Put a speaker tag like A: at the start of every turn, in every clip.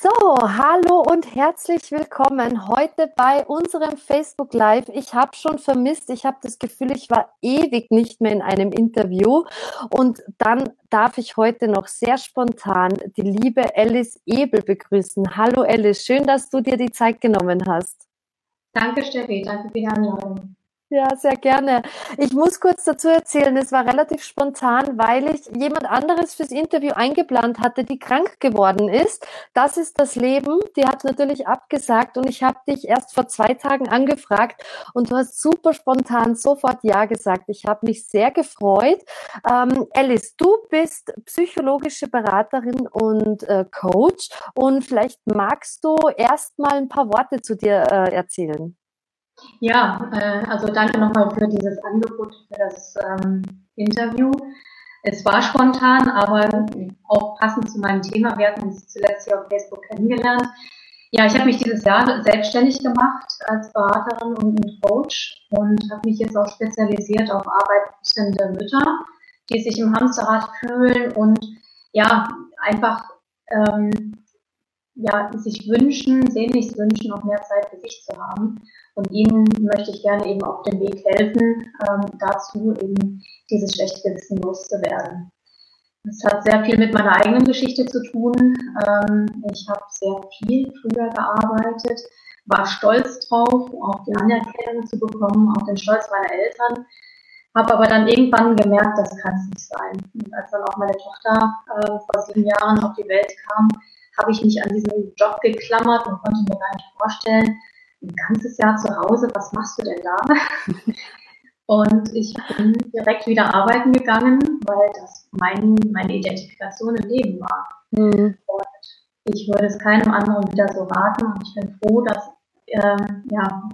A: So, hallo und herzlich willkommen heute bei unserem Facebook Live. Ich habe schon vermisst, ich habe das Gefühl, ich war ewig nicht mehr in einem Interview und dann darf ich heute noch sehr spontan die liebe Alice Ebel begrüßen. Hallo Alice, schön, dass du dir die Zeit genommen hast.
B: Danke Steffi, danke für die Einladung.
A: Ja, sehr gerne. Ich muss kurz dazu erzählen, es war relativ spontan, weil ich jemand anderes fürs Interview eingeplant hatte, die krank geworden ist. Das ist das Leben. Die hat natürlich abgesagt und ich habe dich erst vor zwei Tagen angefragt und du hast super spontan sofort Ja gesagt. Ich habe mich sehr gefreut. Ähm, Alice, du bist psychologische Beraterin und äh, Coach und vielleicht magst du erst mal ein paar Worte zu dir äh, erzählen.
B: Ja, äh, also danke nochmal für dieses Angebot, für das ähm, Interview. Es war spontan, aber auch passend zu meinem Thema. Wir hatten uns zuletzt hier auf Facebook kennengelernt. Ja, ich habe mich dieses Jahr selbstständig gemacht als Beraterin und Coach und habe mich jetzt auch spezialisiert auf arbeitende Mütter, die sich im Hamsterrad fühlen und ja, einfach ähm, ja, sich wünschen, sehnlichst wünschen, noch mehr Zeit für sich zu haben. Und ihnen möchte ich gerne eben auf dem Weg helfen, ähm, dazu eben dieses schlechte Gewissen loszuwerden. Das hat sehr viel mit meiner eigenen Geschichte zu tun. Ähm, ich habe sehr viel früher gearbeitet, war stolz drauf, auch die Anerkennung zu bekommen, auch den Stolz meiner Eltern. Habe aber dann irgendwann gemerkt, das kann es nicht sein. Und als dann auch meine Tochter äh, vor sieben Jahren auf die Welt kam, habe ich mich an diesen Job geklammert und konnte mir gar nicht vorstellen, ein ganzes Jahr zu Hause, was machst du denn da? Und ich bin direkt wieder arbeiten gegangen, weil das mein, meine Identifikation im Leben war. Mhm. Und ich würde es keinem anderen wieder so raten. Und ich bin froh, dass ähm, ja,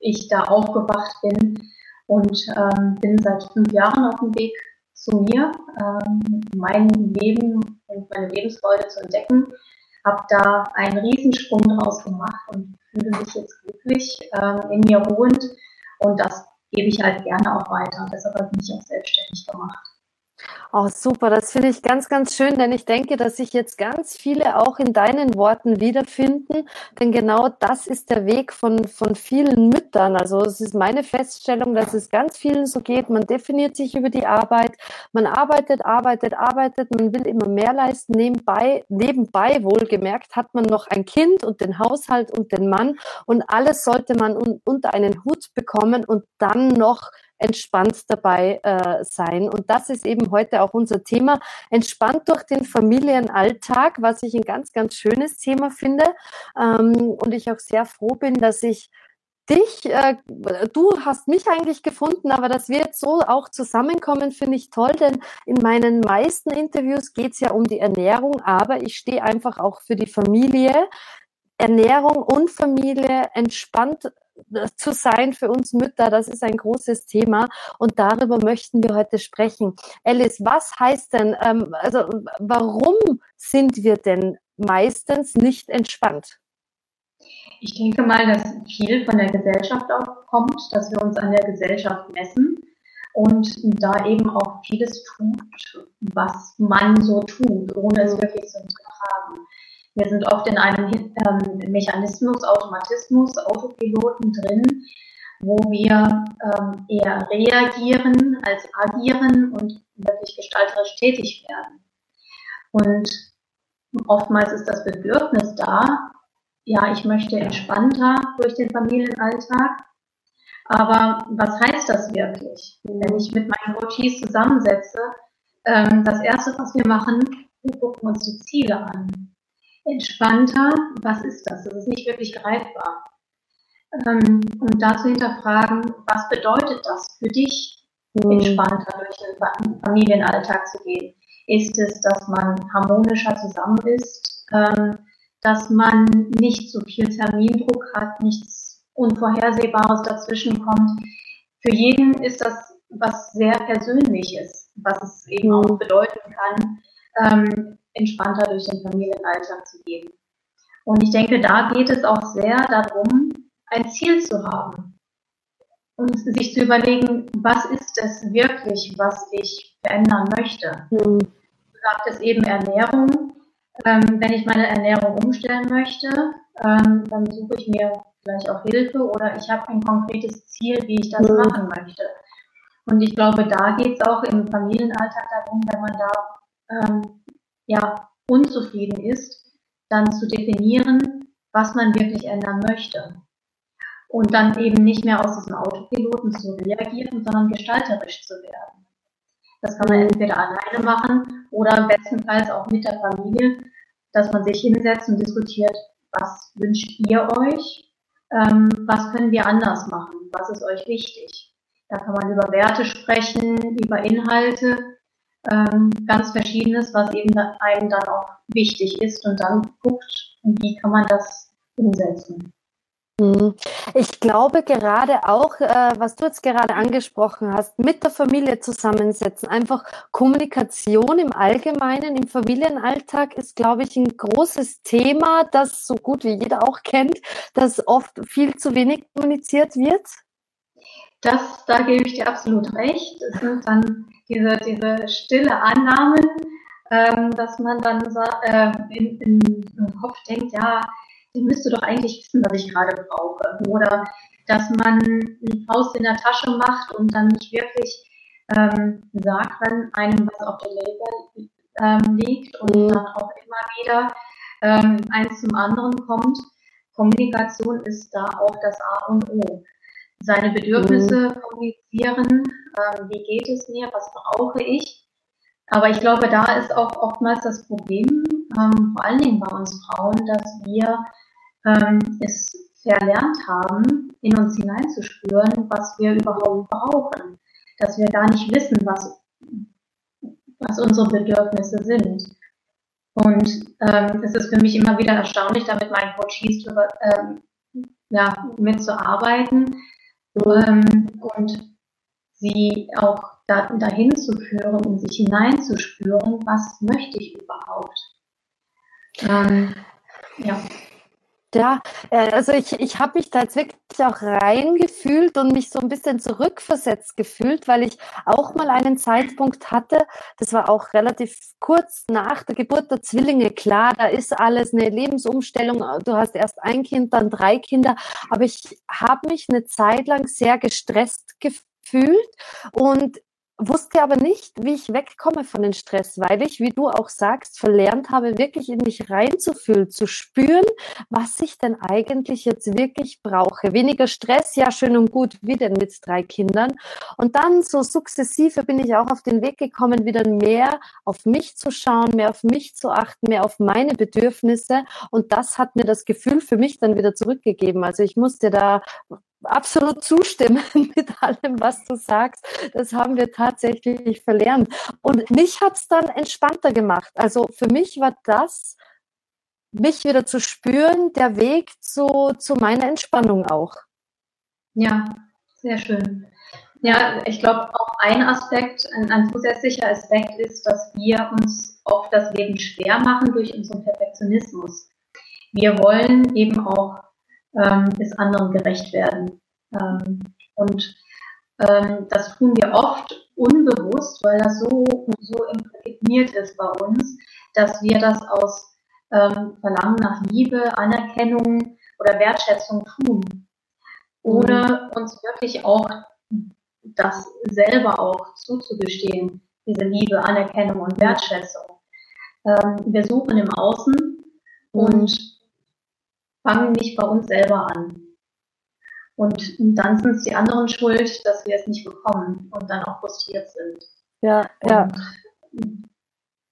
B: ich da aufgewacht bin und ähm, bin seit fünf Jahren auf dem Weg zu mir, ähm, mein Leben und meine Lebensfreude zu entdecken habe da einen Riesensprung draus gemacht und fühle mich jetzt glücklich, äh, in mir ruhend und das gebe ich halt gerne auch weiter. Deshalb habe ich mich auch selbstständig gemacht.
A: Oh, super, das finde ich ganz, ganz schön, denn ich denke, dass sich jetzt ganz viele auch in deinen Worten wiederfinden, denn genau das ist der Weg von, von vielen Müttern. Also es ist meine Feststellung, dass es ganz vielen so geht. Man definiert sich über die Arbeit, man arbeitet, arbeitet, arbeitet, man will immer mehr leisten. Nebenbei, nebenbei wohlgemerkt hat man noch ein Kind und den Haushalt und den Mann und alles sollte man un unter einen Hut bekommen und dann noch entspannt dabei äh, sein. Und das ist eben heute auch unser Thema. Entspannt durch den Familienalltag, was ich ein ganz, ganz schönes Thema finde. Ähm, und ich auch sehr froh bin, dass ich dich, äh, du hast mich eigentlich gefunden, aber dass wir jetzt so auch zusammenkommen, finde ich toll, denn in meinen meisten Interviews geht es ja um die Ernährung, aber ich stehe einfach auch für die Familie. Ernährung und Familie entspannt zu sein für uns Mütter, das ist ein großes Thema und darüber möchten wir heute sprechen. Alice, was heißt denn, ähm, also warum sind wir denn meistens nicht entspannt?
B: Ich denke mal, dass viel von der Gesellschaft auch kommt, dass wir uns an der Gesellschaft messen und da eben auch vieles tut, was man so tut, ohne es wirklich zu hinterfragen. Wir sind oft in einem ähm, Mechanismus, Automatismus, Autopiloten drin, wo wir ähm, eher reagieren als agieren und wirklich gestalterisch tätig werden. Und oftmals ist das Bedürfnis da, ja, ich möchte entspannter durch den Familienalltag. Aber was heißt das wirklich? Wenn ich mit meinen Coaches zusammensetze, ähm, das erste, was wir machen, wir gucken uns die Ziele an entspannter, was ist das? Das ist nicht wirklich greifbar. Ähm, und dazu hinterfragen, was bedeutet das für dich, mhm. entspannter durch den Familienalltag zu gehen? Ist es, dass man harmonischer zusammen ist, ähm, dass man nicht so viel Termindruck hat, nichts Unvorhersehbares dazwischen kommt? Für jeden ist das was sehr Persönliches, was es eben auch mhm. bedeuten kann, ähm, entspannter durch den Familienalltag zu gehen. Und ich denke, da geht es auch sehr darum, ein Ziel zu haben und sich zu überlegen, was ist es wirklich, was ich verändern möchte. Mhm. Du sagtest eben Ernährung. Ähm, wenn ich meine Ernährung umstellen möchte, ähm, dann suche ich mir vielleicht auch Hilfe oder ich habe ein konkretes Ziel, wie ich das mhm. machen möchte. Und ich glaube, da geht es auch im Familienalltag darum, wenn man da ähm, ja, unzufrieden ist, dann zu definieren, was man wirklich ändern möchte. Und dann eben nicht mehr aus diesem Autopiloten zu reagieren, sondern gestalterisch zu werden. Das kann man entweder alleine machen oder bestenfalls auch mit der Familie, dass man sich hinsetzt und diskutiert, was wünscht ihr euch, ähm, was können wir anders machen, was ist euch wichtig. Da kann man über Werte sprechen, über Inhalte, ähm, ganz Verschiedenes, was eben einem dann auch wichtig ist und dann guckt, wie kann man das umsetzen.
A: Mhm. Ich glaube gerade auch, äh, was du jetzt gerade angesprochen hast, mit der Familie zusammensetzen, einfach Kommunikation im Allgemeinen, im Familienalltag ist, glaube ich, ein großes Thema, das so gut wie jeder auch kennt, dass oft viel zu wenig kommuniziert wird.
B: Das, da gebe ich dir absolut recht. Es sind dann diese, diese stille Annahmen, ähm, dass man dann äh, in, in, im Kopf denkt, ja, die müsste doch eigentlich wissen, was ich gerade brauche. Oder dass man eine Faust in der Tasche macht und dann nicht wirklich ähm, sagt, wenn einem was auf der Label ähm, liegt und mhm. dann auch immer wieder ähm, eins zum anderen kommt. Kommunikation ist da auch das A und O. Seine Bedürfnisse mhm. kommunizieren, ähm, wie geht es mir, was brauche ich. Aber ich glaube, da ist auch oftmals das Problem, ähm, vor allen Dingen bei uns Frauen, dass wir ähm, es verlernt haben, in uns hineinzuspüren, was wir überhaupt brauchen. Dass wir gar nicht wissen, was, was unsere Bedürfnisse sind. Und ähm, es ist für mich immer wieder erstaunlich, da mit meinen Coaches drüber, ähm, ja, mitzuarbeiten ähm, und sie auch da, dahin zu führen, in sich hineinzuspüren, was möchte ich überhaupt.
A: Ähm, ja. Ja, äh, also ich, ich habe mich da jetzt wirklich auch reingefühlt und mich so ein bisschen zurückversetzt gefühlt, weil ich auch mal einen Zeitpunkt hatte, das war auch relativ kurz nach der Geburt der Zwillinge. Klar, da ist alles eine Lebensumstellung. Du hast erst ein Kind, dann drei Kinder. Aber ich habe mich eine Zeit lang sehr gestresst gefühlt und wusste aber nicht, wie ich wegkomme von den Stress, weil ich, wie du auch sagst, verlernt habe, wirklich in mich reinzufühlen, zu spüren, was ich denn eigentlich jetzt wirklich brauche. Weniger Stress, ja, schön und gut, wie denn mit drei Kindern. Und dann so sukzessive bin ich auch auf den Weg gekommen, wieder mehr auf mich zu schauen, mehr auf mich zu achten, mehr auf meine Bedürfnisse. Und das hat mir das Gefühl für mich dann wieder zurückgegeben. Also ich musste da absolut zustimmen mit allem, was du sagst. Das haben wir tatsächlich verlernt. Und mich hat es dann entspannter gemacht. Also für mich war das, mich wieder zu spüren, der Weg zu, zu meiner Entspannung auch.
B: Ja, sehr schön. Ja, ich glaube, auch ein Aspekt, ein, ein zusätzlicher Aspekt ist, dass wir uns oft das Leben schwer machen durch unseren Perfektionismus. Wir wollen eben auch ähm, ist anderen gerecht werden. Ähm, und ähm, das tun wir oft unbewusst, weil das so, so imprägniert ist bei uns, dass wir das aus ähm, Verlangen nach Liebe, Anerkennung oder Wertschätzung tun, ohne uns wirklich auch das selber auch zuzugestehen, diese Liebe, Anerkennung und Wertschätzung. Ähm, wir suchen im Außen und fangen nicht bei uns selber an. Und dann sind es die anderen schuld, dass wir es nicht bekommen und dann auch frustriert sind.
A: Ja, ja.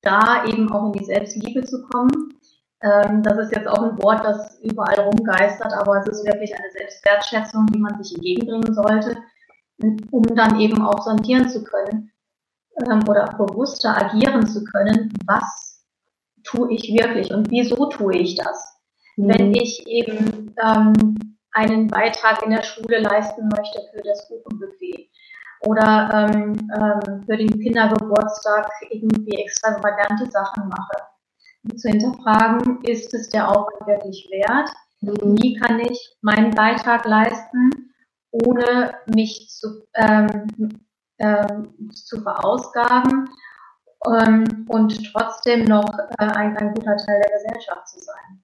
B: da eben auch in die Selbstliebe zu kommen. Ähm, das ist jetzt auch ein Wort, das überall rumgeistert, aber es ist wirklich eine Selbstwertschätzung, die man sich entgegenbringen sollte, um dann eben auch sondieren zu können ähm, oder bewusster agieren zu können, was tue ich wirklich und wieso tue ich das? Mhm. Wenn ich eben ähm, einen Beitrag in der Schule leisten möchte für das Kuchenbuffet oder ähm, ähm, für den Kindergeburtstag irgendwie extravagante Sachen mache. Zu hinterfragen, ist es der Aufwand wirklich wert? Mhm. Wie kann ich meinen Beitrag leisten, ohne mich zu, ähm, ähm, zu verausgaben ähm, und trotzdem noch äh, ein, ein guter Teil der Gesellschaft zu sein.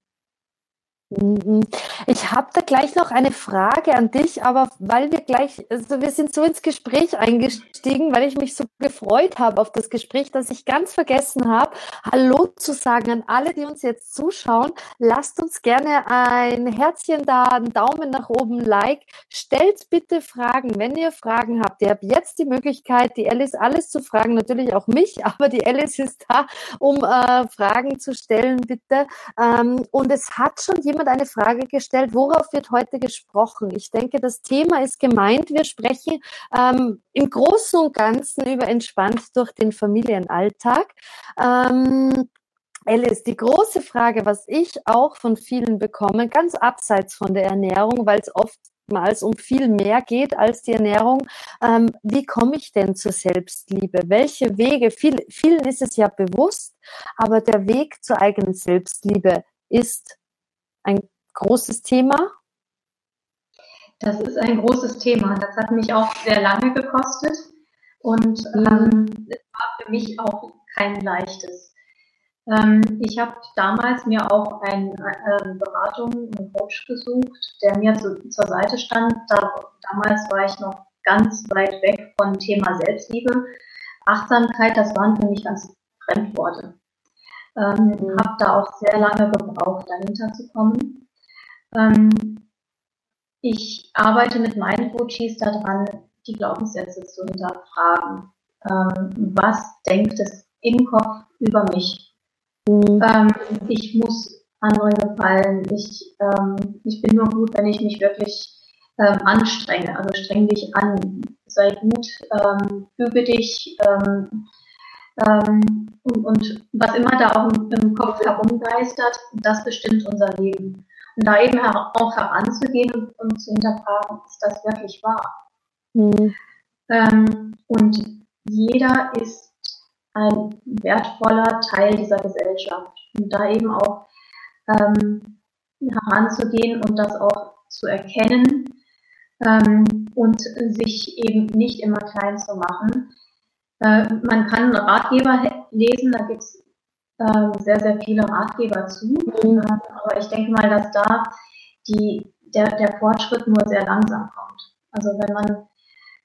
A: Mhm. Ich habe da gleich noch eine Frage an dich, aber weil wir gleich, also wir sind so ins Gespräch eingestiegen, weil ich mich so gefreut habe auf das Gespräch, dass ich ganz vergessen habe, Hallo zu sagen an alle, die uns jetzt zuschauen. Lasst uns gerne ein Herzchen da, einen Daumen nach oben, Like. Stellt bitte Fragen, wenn ihr Fragen habt. Ihr habt jetzt die Möglichkeit, die Alice alles zu fragen, natürlich auch mich, aber die Alice ist da, um äh, Fragen zu stellen, bitte. Ähm, und es hat schon jemand jemand eine Frage gestellt, worauf wird heute gesprochen? Ich denke, das Thema ist gemeint. Wir sprechen ähm, im Großen und Ganzen über entspannt durch den Familienalltag. Ähm, Alice, die große Frage, was ich auch von vielen bekomme, ganz abseits von der Ernährung, weil es oftmals um viel mehr geht als die Ernährung. Ähm, wie komme ich denn zur Selbstliebe? Welche Wege? Viel, vielen ist es ja bewusst, aber der Weg zur eigenen Selbstliebe ist ein großes Thema?
B: Das ist ein großes Thema. Das hat mich auch sehr lange gekostet und mhm. ähm, es war für mich auch kein leichtes. Ähm, ich habe damals mir auch eine äh, Beratung, einen Coach gesucht, der mir zu, zur Seite stand. Da, damals war ich noch ganz weit weg von Thema Selbstliebe. Achtsamkeit, das waren für mich ganz Fremdworte. Ähm, mhm. Habe da auch sehr lange gebraucht, dahinter zu kommen. Ähm, ich arbeite mit meinen Coaches daran, die Glaubenssätze zu hinterfragen. Ähm, was denkt es im Kopf über mich? Mhm. Ähm, ich muss anderen gefallen. Ich, ich bin nur gut, wenn ich mich wirklich anstrenge. Also streng dich an, sei gut, ähm, übe dich, und, und, was immer da auch im, Kopf herumgeistert, das bestimmt unser Leben. Und da eben auch heranzugehen und, und zu hinterfragen, ist das wirklich wahr? Mhm. Ähm, und jeder ist ein wertvoller Teil dieser Gesellschaft. Und da eben auch ähm, heranzugehen und das auch zu erkennen ähm, und sich eben nicht immer klein zu machen, äh, man kann Ratgeber lesen, da gibt es sehr, sehr viele Ratgeber zu. Mhm. Äh, aber ich denke mal, dass da die, der, der Fortschritt nur sehr langsam kommt. Also wenn man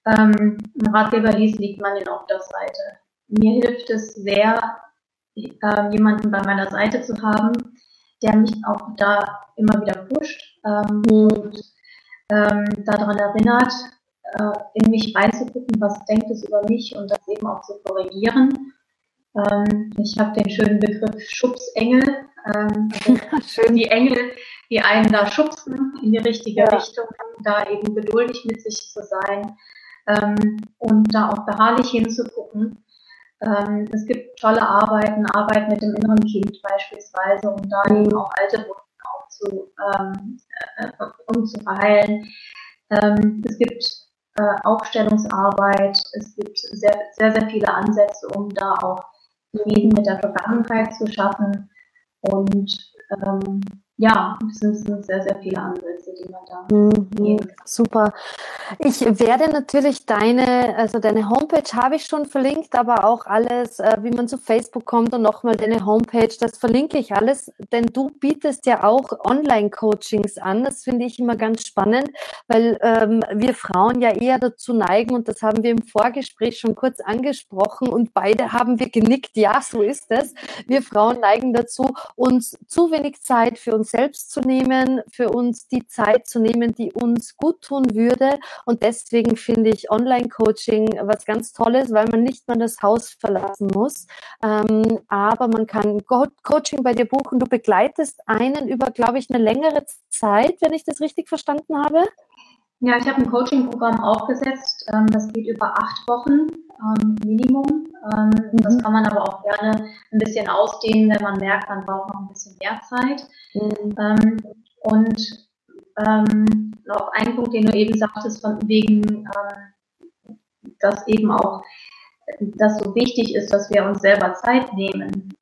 B: ähm, einen Ratgeber liest, liegt man den auf der Seite. Mir hilft es sehr, äh, jemanden bei meiner Seite zu haben, der mich auch da immer wieder pusht ähm, mhm. und ähm, daran erinnert, äh, in mich reinzugucken, was denkt es über mich und das eben auch zu korrigieren. Ähm, ich habe den schönen Begriff Schubsengel, ähm, also die Engel, die einen da schubsen in die richtige ja. Richtung, da eben geduldig mit sich zu sein ähm, und da auch beharrlich hinzugucken. Ähm, es gibt tolle Arbeiten, Arbeit mit dem inneren Kind beispielsweise, um da eben auch alte Wunden aufzu, ähm, äh, um zu verheilen. Ähm, es gibt äh, Aufstellungsarbeit. Es gibt sehr, sehr, sehr viele Ansätze, um da auch Frieden mit der Vergangenheit zu schaffen. Und ähm, ja, es sind, sehr, sehr viele Ansätze, die man da
A: mhm, Super. Ich werde natürlich deine, also deine Homepage habe ich schon verlinkt, aber auch alles, äh, wie man zu Facebook kommt und nochmal deine Homepage, das verlinke ich alles, denn du bietest ja auch Online-Coachings an. Das finde ich immer ganz spannend, weil ähm, wir Frauen ja eher dazu neigen, und das haben wir im Vorgespräch schon kurz angesprochen und beide haben wir genickt, ja, so ist es. Wir Frauen neigen dazu, uns zu wenig Zeit für uns selbst zu nehmen, für uns die Zeit zu nehmen, die uns gut tun würde. Und deswegen finde ich Online-Coaching was ganz Tolles, weil man nicht mal das Haus verlassen muss. Ähm, aber man kann Co Coaching bei dir buchen. Du begleitest einen über, glaube ich, eine längere Zeit, wenn ich das richtig verstanden habe.
B: Ja, ich habe ein Coaching-Programm aufgesetzt. Ähm, das geht über acht Wochen ähm, Minimum. Ähm, mhm. Das kann man aber auch gerne ein bisschen ausdehnen, wenn man merkt, man braucht noch ein bisschen mehr Zeit. Mhm. Und ähm, noch ein Punkt, den du eben sagtest, von wegen, dass eben auch das so wichtig ist, dass wir uns selber Zeit nehmen.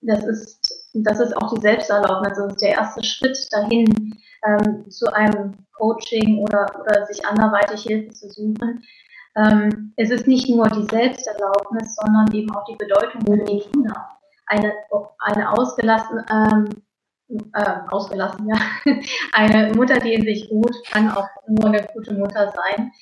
B: Das ist, das ist auch die Selbsterlaubnis, das ist der erste Schritt dahin, ähm, zu einem Coaching oder, oder sich anderweitig Hilfe zu suchen, ähm, es ist nicht nur die Selbsterlaubnis, sondern eben auch die Bedeutung für die Kinder. Eine, eine ausgelassen, ähm, äh, ausgelassen, ja, eine Mutter, die in sich ruht, kann auch nur eine gute Mutter sein.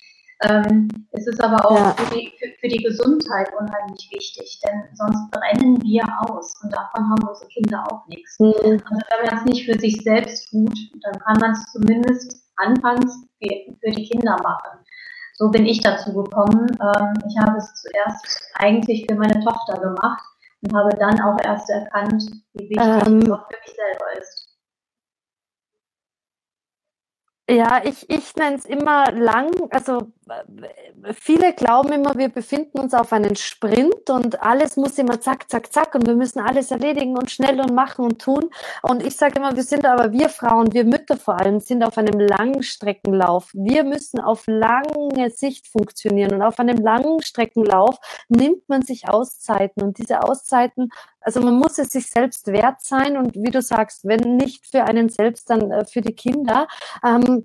B: Ähm, es ist aber auch ja. für, die, für, für, die, Gesundheit unheimlich wichtig, denn sonst brennen wir aus und davon haben unsere Kinder auch nichts. Mhm. Also wenn man es nicht für sich selbst tut, dann kann man es zumindest anfangs für, für, die Kinder machen. So bin ich dazu gekommen. Ähm, ich habe es zuerst eigentlich für meine Tochter gemacht und habe dann auch erst erkannt, wie wichtig ähm, es auch für mich selber ist.
A: Ja, ich, ich nenne es immer lang, also viele glauben immer, wir befinden uns auf einen Sprint und alles muss immer zack, zack, zack und wir müssen alles erledigen und schnell und machen und tun. Und ich sage immer, wir sind aber, wir Frauen, wir Mütter vor allem, sind auf einem Langstreckenlauf. Wir müssen auf lange Sicht funktionieren und auf einem Langstreckenlauf nimmt man sich Auszeiten und diese Auszeiten also man muss es sich selbst wert sein und wie du sagst, wenn nicht für einen selbst, dann äh, für die Kinder. Ähm,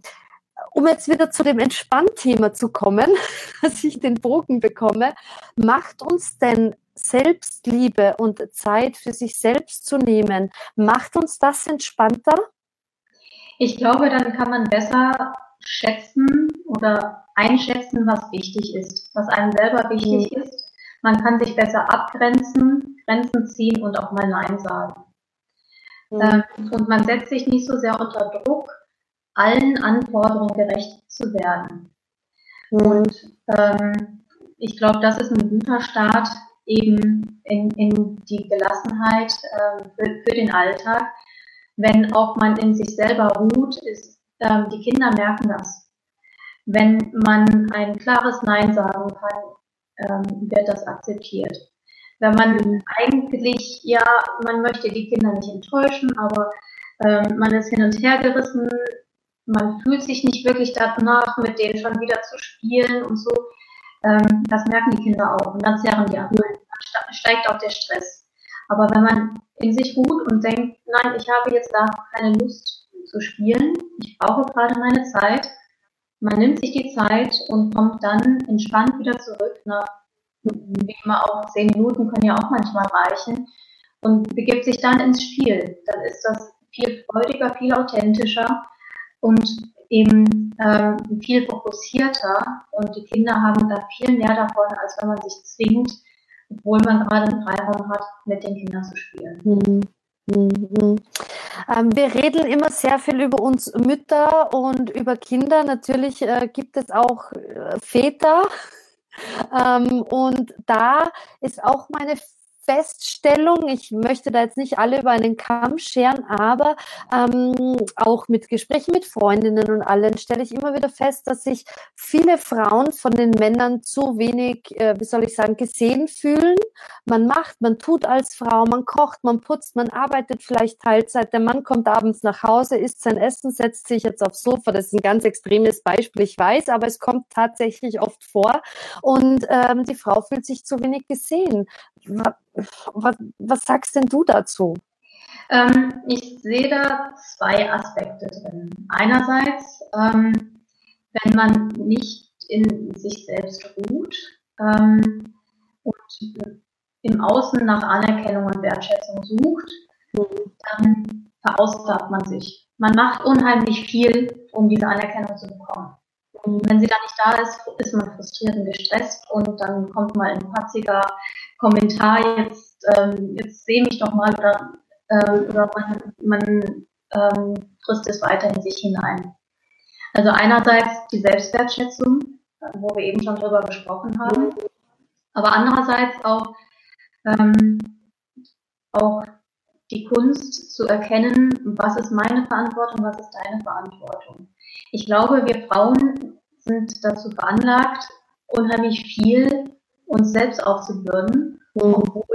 A: um jetzt wieder zu dem Entspannthema zu kommen, dass ich den Bogen bekomme, macht uns denn Selbstliebe und Zeit für sich selbst zu nehmen, macht uns das entspannter?
B: Ich glaube, dann kann man besser schätzen oder einschätzen, was wichtig ist, was einem selber wichtig mhm. ist. Man kann sich besser abgrenzen, Grenzen ziehen und auch mal Nein sagen. Mhm. Ähm, und man setzt sich nicht so sehr unter Druck, allen Anforderungen gerecht zu werden. Und ähm, ich glaube, das ist ein guter Start eben in, in die Gelassenheit äh, für, für, den Alltag. Wenn auch man in sich selber ruht, ist, äh, die Kinder merken das. Wenn man ein klares Nein sagen kann, ähm, wird das akzeptiert. Wenn man eigentlich, ja, man möchte die Kinder nicht enttäuschen, aber ähm, man ist hin und her gerissen, man fühlt sich nicht wirklich danach, mit denen schon wieder zu spielen und so. Ähm, das merken die Kinder auch und dann zerren die ab. Dann steigt auch der Stress. Aber wenn man in sich ruht und denkt, nein, ich habe jetzt da keine Lust zu spielen, ich brauche gerade meine Zeit, man nimmt sich die Zeit und kommt dann entspannt wieder zurück nach, wie immer auch zehn Minuten können ja auch manchmal reichen und begibt sich dann ins Spiel. Dann ist das viel freudiger, viel authentischer und eben ähm, viel fokussierter und die Kinder haben da viel mehr davon, als wenn man sich zwingt, obwohl man gerade einen Freiraum hat, mit den Kindern zu spielen. Mhm.
A: Mhm. Ähm, wir reden immer sehr viel über uns Mütter und über Kinder. Natürlich äh, gibt es auch äh, Väter. Ähm, und da ist auch meine Feststellung, ich möchte da jetzt nicht alle über einen Kamm scheren, aber ähm, auch mit Gesprächen mit Freundinnen und allen stelle ich immer wieder fest, dass sich viele Frauen von den Männern zu wenig, äh, wie soll ich sagen, gesehen fühlen. Man macht, man tut als Frau, man kocht, man putzt, man arbeitet vielleicht Teilzeit, der Mann kommt abends nach Hause, isst sein Essen, setzt sich jetzt aufs Sofa. Das ist ein ganz extremes Beispiel, ich weiß, aber es kommt tatsächlich oft vor. Und ähm, die Frau fühlt sich zu wenig gesehen was, was sagst denn du dazu?
B: Ähm, ich sehe da zwei Aspekte drin. Einerseits, ähm, wenn man nicht in sich selbst ruht ähm, und im Außen nach Anerkennung und Wertschätzung sucht, dann verausgabt man sich. Man macht unheimlich viel, um diese Anerkennung zu bekommen. Und wenn sie dann nicht da ist, ist man frustriert und gestresst und dann kommt mal ein patziger Kommentar, jetzt, ähm, jetzt sehe mich doch mal oder, ähm, oder man, man ähm, frisst es weiter in sich hinein. Also einerseits die Selbstwertschätzung, wo wir eben schon drüber gesprochen haben, aber andererseits auch, ähm, auch die Kunst zu erkennen, was ist meine Verantwortung, was ist deine Verantwortung. Ich glaube, wir Frauen sind dazu veranlagt, unheimlich viel uns selbst aufzubürden, mhm. obwohl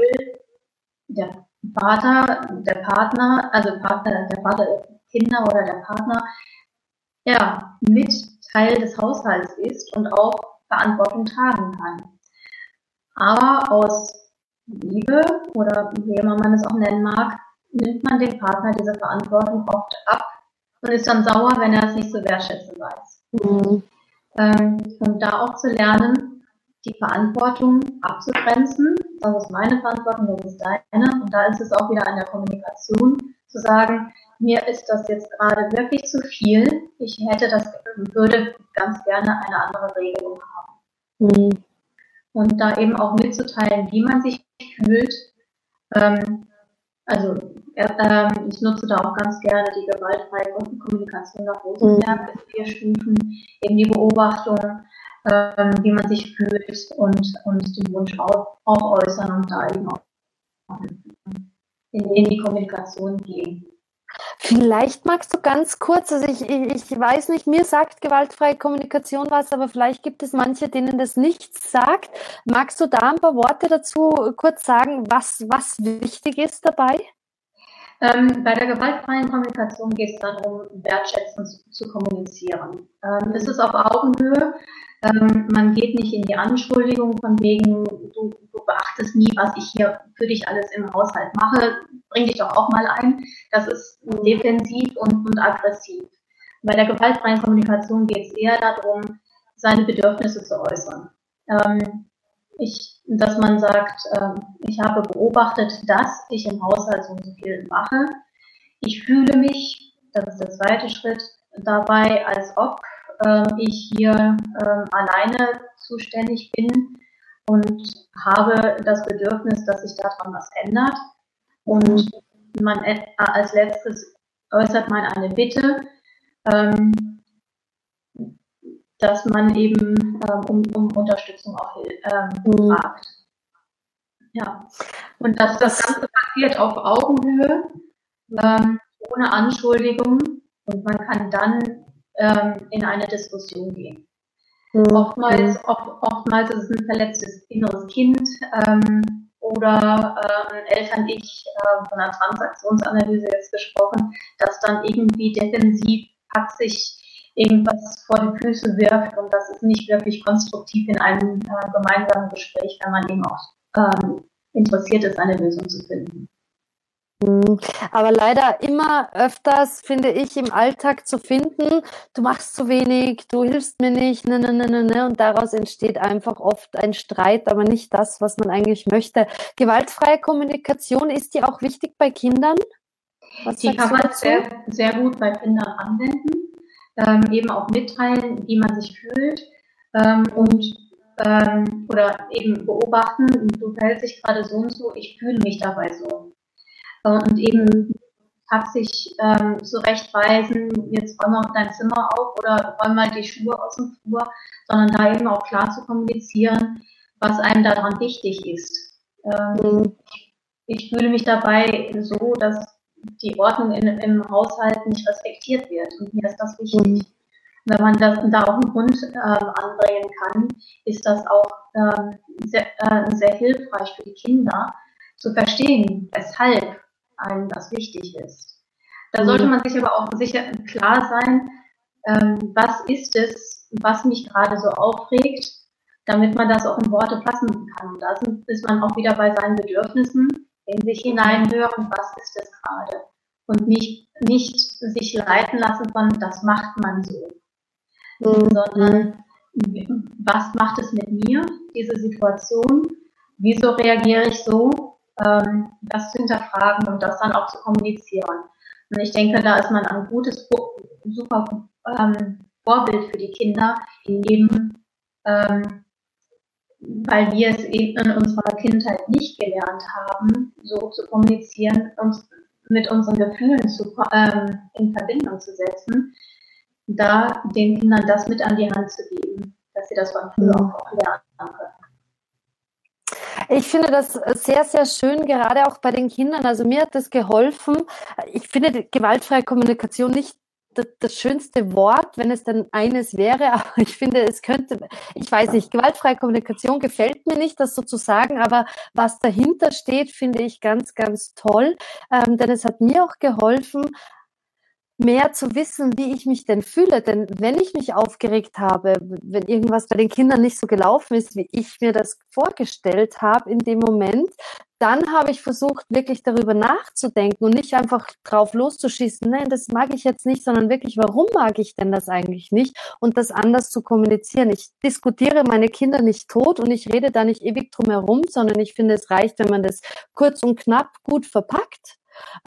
B: der Vater, der Partner, also Partner, der Vater der Kinder oder der Partner, ja, mit Teil des Haushalts ist und auch Verantwortung tragen kann. Aber aus Liebe oder wie immer man es auch nennen mag, nimmt man dem Partner diese Verantwortung oft ab und ist dann sauer, wenn er es nicht so wertschätzen weiß. Mhm. Ähm, und da auch zu lernen, die Verantwortung abzugrenzen. Das ist meine Verantwortung, das ist deine. Und da ist es auch wieder an der Kommunikation zu sagen, mir ist das jetzt gerade wirklich zu viel. Ich hätte das, würde ganz gerne eine andere Regelung haben. Mhm. Und da eben auch mitzuteilen, wie man sich fühlt. Ähm, also äh, ich nutze da auch ganz gerne die gewaltfreie Kommunikation nach Rosenberg, mhm. vier Stufen, eben die Beobachtung, ähm, wie man sich fühlt und, und den Wunsch auch, auch äußern und da eben auch in, die Kommunikation gehen.
A: Vielleicht magst du ganz kurz, also ich, ich weiß nicht, mir sagt gewaltfreie Kommunikation was, aber vielleicht gibt es manche, denen das nichts sagt. Magst du da ein paar Worte dazu kurz sagen, was, was wichtig ist dabei?
B: Ähm, bei der gewaltfreien Kommunikation geht es darum, wertschätzend zu, zu kommunizieren. Ähm, es ist auf Augenhöhe. Ähm, man geht nicht in die Anschuldigung von wegen, du, du beachtest nie, was ich hier für dich alles im Haushalt mache. Bring dich doch auch mal ein. Das ist defensiv und, und aggressiv. Bei der gewaltfreien Kommunikation geht es eher darum, seine Bedürfnisse zu äußern. Ähm, ich, dass man sagt, äh, ich habe beobachtet, dass ich im Haushalt so so viel mache. Ich fühle mich, das ist der zweite Schritt, dabei, als ob ich hier äh, alleine zuständig bin und habe das Bedürfnis, dass sich daran was ändert. Und man äh, als letztes äußert man eine Bitte, ähm, dass man eben ähm, um, um, Unterstützung auch ähm, mhm. fragt. Ja. Und dass das Ganze passiert auf Augenhöhe, ähm, ohne Anschuldigung und man kann dann ähm, in eine Diskussion gehen. Mhm. Oftmals, oft, oftmals ist es ein verletztes inneres Kind ähm, oder äh, ein Eltern-Ich äh, von einer Transaktionsanalyse jetzt gesprochen, das dann irgendwie defensiv hat sich irgendwas vor die Füße wirft und das ist nicht wirklich konstruktiv in einem äh, gemeinsamen Gespräch, wenn man eben auch ähm, interessiert ist, eine Lösung zu finden.
A: Mhm. Aber leider immer öfters finde ich im Alltag zu finden, du machst zu wenig, du hilfst mir nicht, ne, ne, ne, ne, ne, und daraus entsteht einfach oft ein Streit, aber nicht das, was man eigentlich möchte. Gewaltfreie Kommunikation, ist die auch wichtig bei Kindern?
B: Was die kann man sehr, sehr gut bei Kindern anwenden, ähm, eben auch mitteilen, wie man sich fühlt ähm, und ähm, oder eben beobachten, du verhältst dich gerade so und so, ich fühle mich dabei so und eben sich ähm, zurechtweisen, jetzt räum mal dein Zimmer auf oder räum mal die Schuhe aus dem Flur, sondern da eben auch klar zu kommunizieren, was einem daran wichtig ist. Ähm, mhm. ich, fühle mich dabei so, dass die Ordnung in, im Haushalt nicht respektiert wird und mir ist das wichtig. Mhm. Wenn man das, da auch einen Grund ähm, anbringen kann, ist das auch ähm, sehr, äh, sehr hilfreich für die Kinder zu verstehen, weshalb einem das wichtig ist. Da sollte mhm. man sich aber auch sicher klar sein, ähm, was ist es, was mich gerade so aufregt, damit man das auch in Worte fassen kann. Da ist man auch wieder bei seinen Bedürfnissen, in sich hineinhören, was ist es gerade. Und nicht, nicht sich leiten lassen von, das macht man so. Mhm. Sondern, was macht es mit mir, diese Situation? Wieso reagiere ich so? Ähm, das zu hinterfragen und das dann auch zu kommunizieren. Und ich denke, da ist man ein gutes, super ähm, Vorbild für die Kinder, in dem, ähm, weil wir es eben in unserer Kindheit nicht gelernt haben, so zu kommunizieren, uns mit unseren Gefühlen zu, ähm, in Verbindung zu setzen, da den Kindern das mit an die Hand zu geben, dass sie das von früh auch lernen können.
A: Ich finde das sehr, sehr schön, gerade auch bei den Kindern. Also mir hat das geholfen. Ich finde gewaltfreie Kommunikation nicht das schönste Wort, wenn es dann eines wäre, aber ich finde, es könnte, ich weiß nicht, gewaltfreie Kommunikation gefällt mir nicht, das sozusagen, aber was dahinter steht, finde ich ganz, ganz toll, ähm, denn es hat mir auch geholfen, mehr zu wissen, wie ich mich denn fühle. Denn wenn ich mich aufgeregt habe, wenn irgendwas bei den Kindern nicht so gelaufen ist, wie ich mir das vorgestellt habe in dem Moment, dann habe ich versucht, wirklich darüber nachzudenken und nicht einfach drauf loszuschießen. Nein, das mag ich jetzt nicht, sondern wirklich, warum mag ich denn das eigentlich nicht? Und das anders zu kommunizieren. Ich diskutiere meine Kinder nicht tot und ich rede da nicht ewig drum herum, sondern ich finde, es reicht, wenn man das kurz und knapp gut verpackt.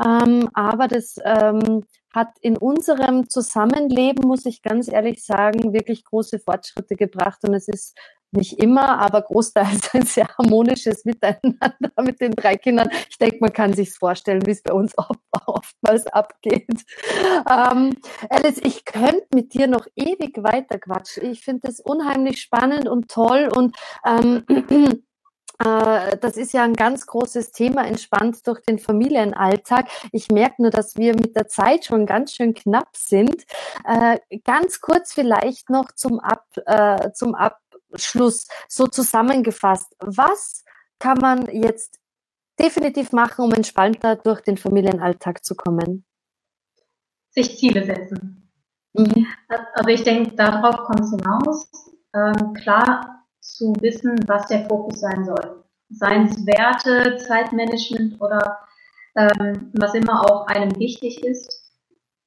A: Ähm, aber das ähm, hat in unserem Zusammenleben, muss ich ganz ehrlich sagen, wirklich große Fortschritte gebracht. Und es ist nicht immer, aber großteils ein sehr harmonisches Miteinander mit den drei Kindern. Ich denke, man kann sich vorstellen, wie es bei uns oftmals abgeht. Ähm, Alice, ich könnte mit dir noch ewig weiter quatschen. Ich finde das unheimlich spannend und toll und ähm, äh, das ist ja ein ganz großes Thema, entspannt durch den Familienalltag. Ich merke nur, dass wir mit der Zeit schon ganz schön knapp sind. Äh, ganz kurz vielleicht noch zum, Ab, äh, zum Ab Schluss so zusammengefasst. Was kann man jetzt definitiv machen, um entspannter durch den Familienalltag zu kommen?
B: Sich Ziele setzen. Mhm. Also ich denke, darauf kommt es hinaus, ähm, klar zu wissen, was der Fokus sein soll. Seien es Werte, Zeitmanagement oder ähm, was immer auch einem wichtig ist,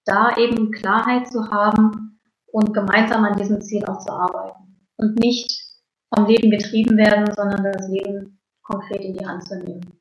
B: da eben Klarheit zu haben und gemeinsam an diesem Ziel auch zu arbeiten und nicht vom Leben getrieben werden, sondern das Leben konkret in die Hand zu nehmen.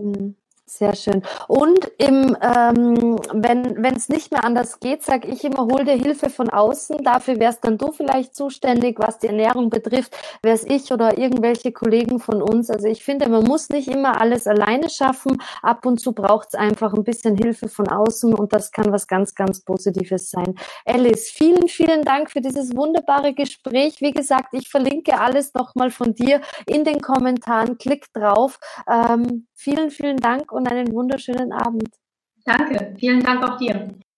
A: Mhm. Sehr schön. Und im, ähm, wenn es nicht mehr anders geht, sage ich immer, hol dir Hilfe von außen. Dafür wärst dann du vielleicht zuständig, was die Ernährung betrifft, wär's ich oder irgendwelche Kollegen von uns. Also ich finde, man muss nicht immer alles alleine schaffen. Ab und zu braucht's einfach ein bisschen Hilfe von außen und das kann was ganz, ganz Positives sein. Alice, vielen, vielen Dank für dieses wunderbare Gespräch. Wie gesagt, ich verlinke alles nochmal von dir in den Kommentaren. Klick drauf. Ähm, vielen, vielen Dank und einen wunderschönen Abend.
B: Danke, vielen Dank auch dir.